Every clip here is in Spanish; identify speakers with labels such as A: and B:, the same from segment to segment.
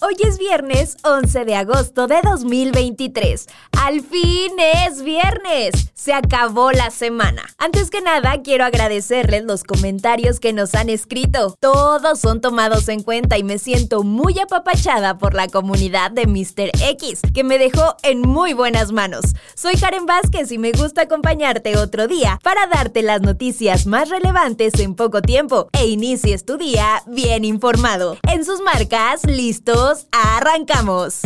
A: hoy es viernes 11 de agosto de 2023. Al fin es viernes. Se acabó la semana. Antes que nada, quiero agradecerles los comentarios que nos han escrito. Todos son tomados en cuenta y me siento muy apapachada por la comunidad de Mr. X, que me dejó en muy buenas manos. Soy Karen Vázquez y me gusta acompañarte otro día para darte las noticias más relevantes en poco tiempo e inicies tu día bien informado. En sus marcas, listos, arrancamos.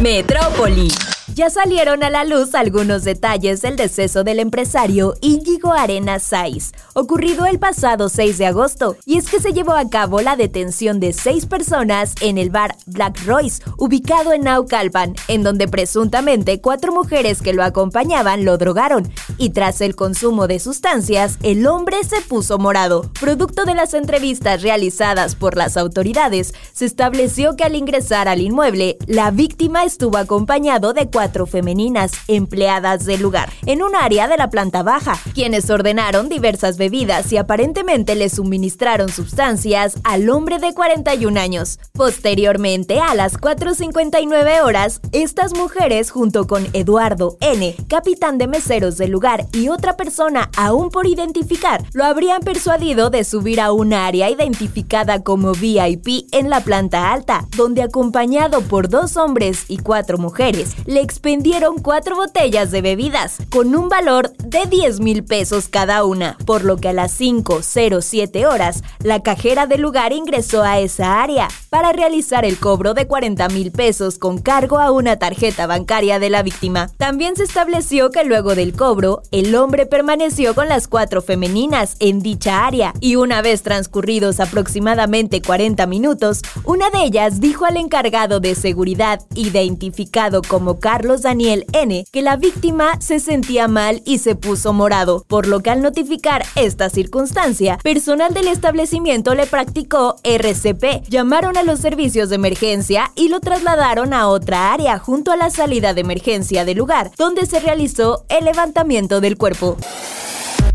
A: Metrópoli. Ya salieron a la luz algunos detalles del deceso del empresario Íñigo Arena Saiz, ocurrido el pasado 6 de agosto, y es que se llevó a cabo la detención de seis personas en el bar Black Royce, ubicado en Naucalpan, en donde presuntamente cuatro mujeres que lo acompañaban lo drogaron, y tras el consumo de sustancias, el hombre se puso morado. Producto de las entrevistas realizadas por las autoridades, se estableció que al ingresar al inmueble, la víctima estuvo acompañado de cuatro femeninas empleadas del lugar en un área de la planta baja, quienes ordenaron diversas bebidas y aparentemente le suministraron sustancias al hombre de 41 años. Posteriormente, a las 4.59 horas, estas mujeres junto con Eduardo N., capitán de meseros del lugar y otra persona aún por identificar, lo habrían persuadido de subir a un área identificada como VIP en la planta alta, donde acompañado por dos hombres y cuatro mujeres, le expendieron cuatro botellas de bebidas con un valor de 10 mil pesos cada una, por lo que a las 5.07 horas la cajera del lugar ingresó a esa área para realizar el cobro de 40 mil pesos con cargo a una tarjeta bancaria de la víctima. También se estableció que luego del cobro, el hombre permaneció con las cuatro femeninas en dicha área y una vez transcurridos aproximadamente 40 minutos, una de ellas dijo al encargado de seguridad, identificado como Carlos Daniel N., que la víctima se sentía mal y se puso morado, por lo que al notificar esta circunstancia, personal del establecimiento le practicó RCP, llamaron a los servicios de emergencia y lo trasladaron a otra área junto a la salida de emergencia del lugar, donde se realizó el levantamiento del cuerpo.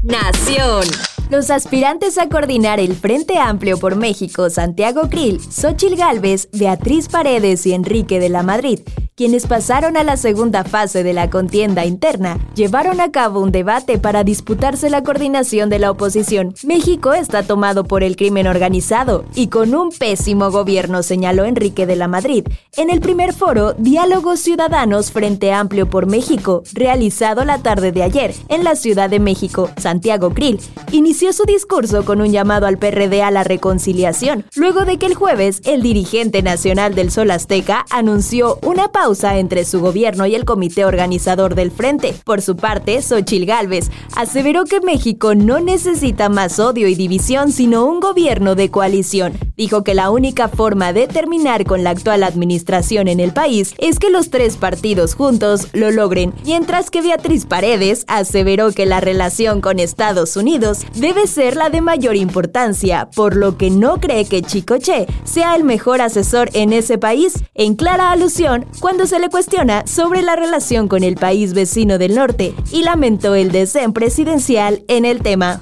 A: Nación. Los aspirantes a coordinar el Frente Amplio por México, Santiago Krill, Xochil Gálvez, Beatriz Paredes y Enrique de la Madrid, quienes pasaron a la segunda fase de la contienda interna, llevaron a cabo un debate para disputarse la coordinación de la oposición. México está tomado por el crimen organizado y con un pésimo gobierno, señaló Enrique de la Madrid, en el primer foro Diálogos Ciudadanos Frente Amplio por México, realizado la tarde de ayer en la Ciudad de México. Santiago Krill inició su discurso con un llamado al PRD a la reconciliación, luego de que el jueves el dirigente nacional del Sol Azteca anunció una pausa entre su gobierno y el comité organizador del frente. Por su parte, Xochil Gálvez aseveró que México no necesita más odio y división, sino un gobierno de coalición. Dijo que la única forma de terminar con la actual administración en el país es que los tres partidos juntos lo logren, mientras que Beatriz Paredes aseveró que la relación con Estados Unidos debe ser la de mayor importancia, por lo que no cree que Chicoche sea el mejor asesor en ese país, en clara alusión cuando se le cuestiona sobre la relación con el país vecino del norte y lamentó el desdén presidencial en el tema.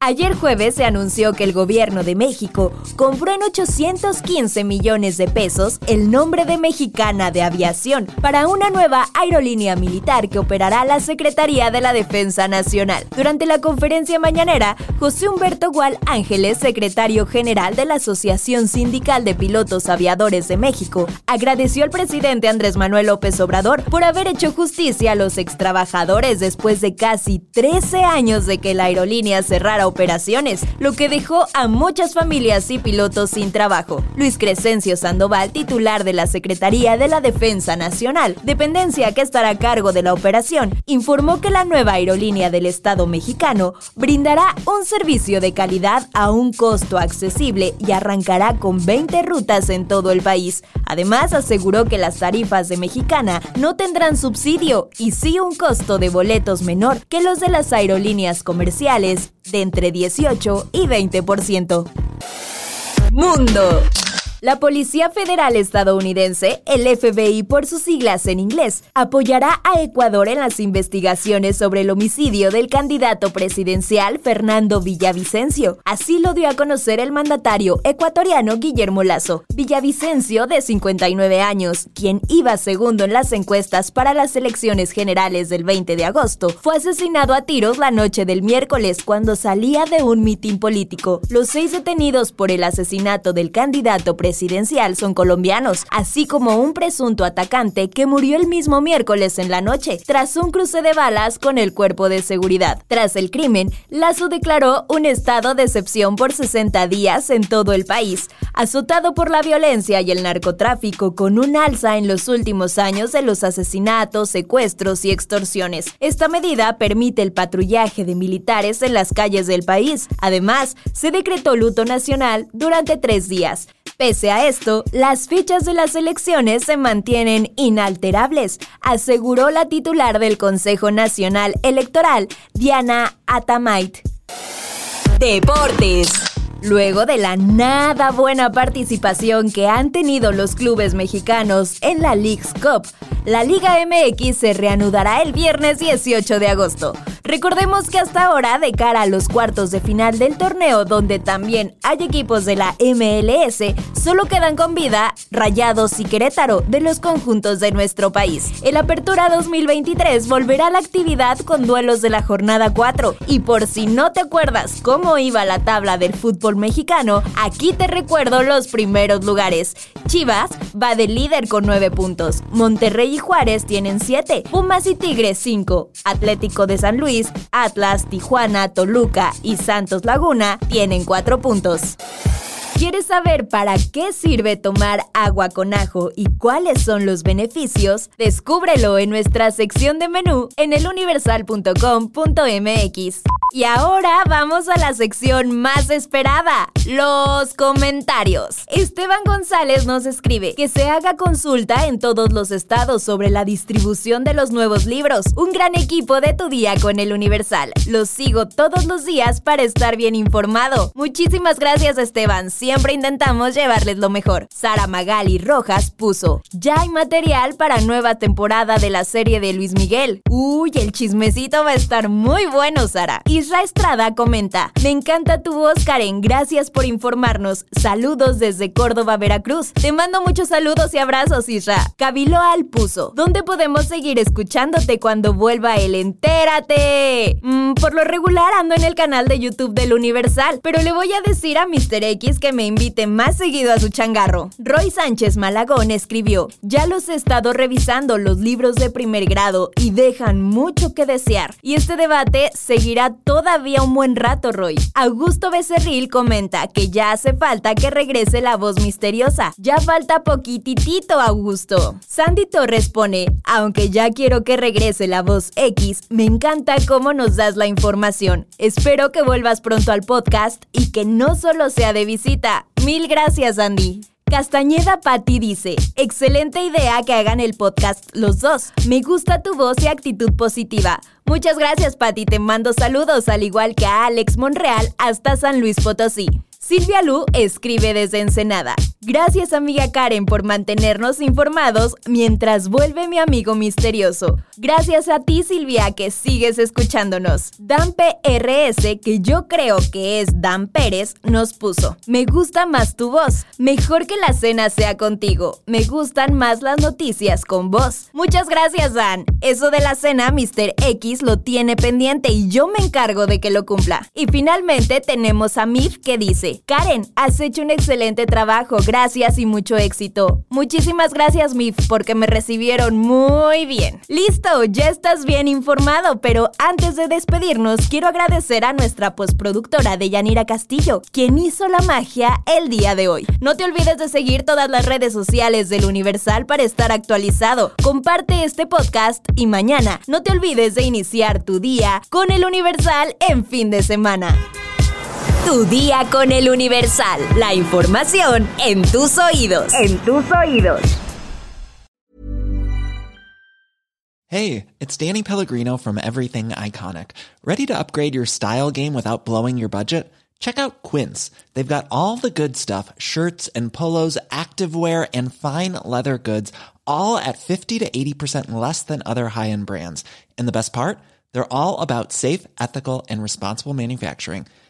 A: Ayer jueves se anunció que el gobierno de México compró en 815 millones de pesos el nombre de Mexicana de Aviación para una nueva aerolínea militar que operará la Secretaría de la Defensa Nacional. Durante la conferencia mañanera, José Humberto Gual Ángeles, secretario general de la Asociación Sindical de Pilotos Aviadores de México, agradeció al presidente Andrés Manuel López Obrador por haber hecho justicia a los extrabajadores después de casi 13 años de que la aerolínea cerrara operaciones, lo que dejó a muchas familias y pilotos sin trabajo. Luis Crescencio Sandoval, titular de la Secretaría de la Defensa Nacional, dependencia que estará a cargo de la operación, informó que la nueva aerolínea del Estado mexicano brindará un servicio de calidad a un costo accesible y arrancará con 20 rutas en todo el país. Además, aseguró que las tarifas de Mexicana no tendrán subsidio y sí un costo de boletos menor que los de las aerolíneas comerciales de 18 y 20%. Mundo. La Policía Federal estadounidense, el FBI por sus siglas en inglés, apoyará a Ecuador en las investigaciones sobre el homicidio del candidato presidencial Fernando Villavicencio. Así lo dio a conocer el mandatario ecuatoriano Guillermo Lazo. Villavicencio, de 59 años, quien iba segundo en las encuestas para las elecciones generales del 20 de agosto, fue asesinado a tiros la noche del miércoles cuando salía de un mitin político. Los seis detenidos por el asesinato del candidato presidencial son colombianos, así como un presunto atacante que murió el mismo miércoles en la noche, tras un cruce de balas con el cuerpo de seguridad. Tras el crimen, Lazo declaró un estado de excepción por 60 días en todo el país, azotado por la violencia y el narcotráfico con un alza en los últimos años de los asesinatos, secuestros y extorsiones. Esta medida permite el patrullaje de militares en las calles del país. Además, se decretó luto nacional durante tres días. Pese a esto, las fichas de las elecciones se mantienen inalterables, aseguró la titular del Consejo Nacional Electoral, Diana Atamait. Deportes. Luego de la nada buena participación que han tenido los clubes mexicanos en la League's Cup, la Liga MX se reanudará el viernes 18 de agosto. Recordemos que hasta ahora, de cara a los cuartos de final del torneo, donde también hay equipos de la MLS, solo quedan con vida Rayados y Querétaro de los conjuntos de nuestro país. El Apertura 2023 volverá a la actividad con duelos de la jornada 4. Y por si no te acuerdas cómo iba la tabla del fútbol mexicano, aquí te recuerdo los primeros lugares. Chivas va de líder con 9 puntos. Monterrey y Juárez tienen 7. Pumas y Tigres 5. Atlético de San Luis Atlas, Tijuana, Toluca y Santos Laguna tienen 4 puntos. ¿Quieres saber para qué sirve tomar agua con ajo y cuáles son los beneficios? Descúbrelo en nuestra sección de menú en eluniversal.com.mx. Y ahora vamos a la sección más esperada, los comentarios. Esteban González nos escribe que se haga consulta en todos los estados sobre la distribución de los nuevos libros. Un gran equipo de tu día con el Universal. Los sigo todos los días para estar bien informado. Muchísimas gracias Esteban, siempre intentamos llevarles lo mejor. Sara Magali Rojas puso, ya hay material para nueva temporada de la serie de Luis Miguel. Uy, el chismecito va a estar muy bueno, Sara. Isra Estrada comenta, me encanta tu voz, Karen, gracias por informarnos. Saludos desde Córdoba, Veracruz. Te mando muchos saludos y abrazos, Isra. Al puso, ¿dónde podemos seguir escuchándote cuando vuelva el Entérate? Mm, por lo regular ando en el canal de YouTube del Universal, pero le voy a decir a Mr. X que me invite más seguido a su changarro. Roy Sánchez Malagón escribió, ya los he estado revisando los libros de primer grado y dejan mucho que desear. Y este debate seguirá todavía un buen rato, Roy. Augusto Becerril comenta que ya hace falta que regrese la voz misteriosa. Ya falta poquitito, Augusto. Sandy Torres pone, aunque ya quiero que regrese la voz X, me encanta cómo nos das la información. Espero que vuelvas pronto al podcast y que no solo sea de visita. Mil gracias, Andy. Castañeda Patti dice, excelente idea que hagan el podcast los dos. Me gusta tu voz y actitud positiva. Muchas gracias Patti, te mando saludos al igual que a Alex Monreal hasta San Luis Potosí. Silvia Lu escribe desde Ensenada. Gracias amiga Karen por mantenernos informados mientras vuelve mi amigo misterioso. Gracias a ti Silvia que sigues escuchándonos. Dan PRS, que yo creo que es Dan Pérez, nos puso. Me gusta más tu voz. Mejor que la cena sea contigo. Me gustan más las noticias con vos. Muchas gracias Dan. Eso de la cena Mr. X lo tiene pendiente y yo me encargo de que lo cumpla. Y finalmente tenemos a Mif que dice, Karen, has hecho un excelente trabajo, gracias y mucho éxito. Muchísimas gracias, Mif, porque me recibieron muy bien. Listo, ya estás bien informado, pero antes de despedirnos, quiero agradecer a nuestra postproductora de Yanira Castillo, quien hizo la magia el día de hoy. No te olvides de seguir todas las redes sociales del Universal para estar actualizado. Comparte este podcast y mañana no te olvides de iniciar tu día con el Universal en fin de semana. Tu día con el Universal. La información en tus oídos. En tus oídos.
B: Hey, it's Danny Pellegrino from Everything Iconic. ¿Ready to upgrade your style game without blowing your budget? check out Quince. They've got all the good stuff shirts and polos, activewear, and fine leather goods, all at 50 to 80% less than other high end brands. And the best part? They're all about safe, ethical, and responsible manufacturing.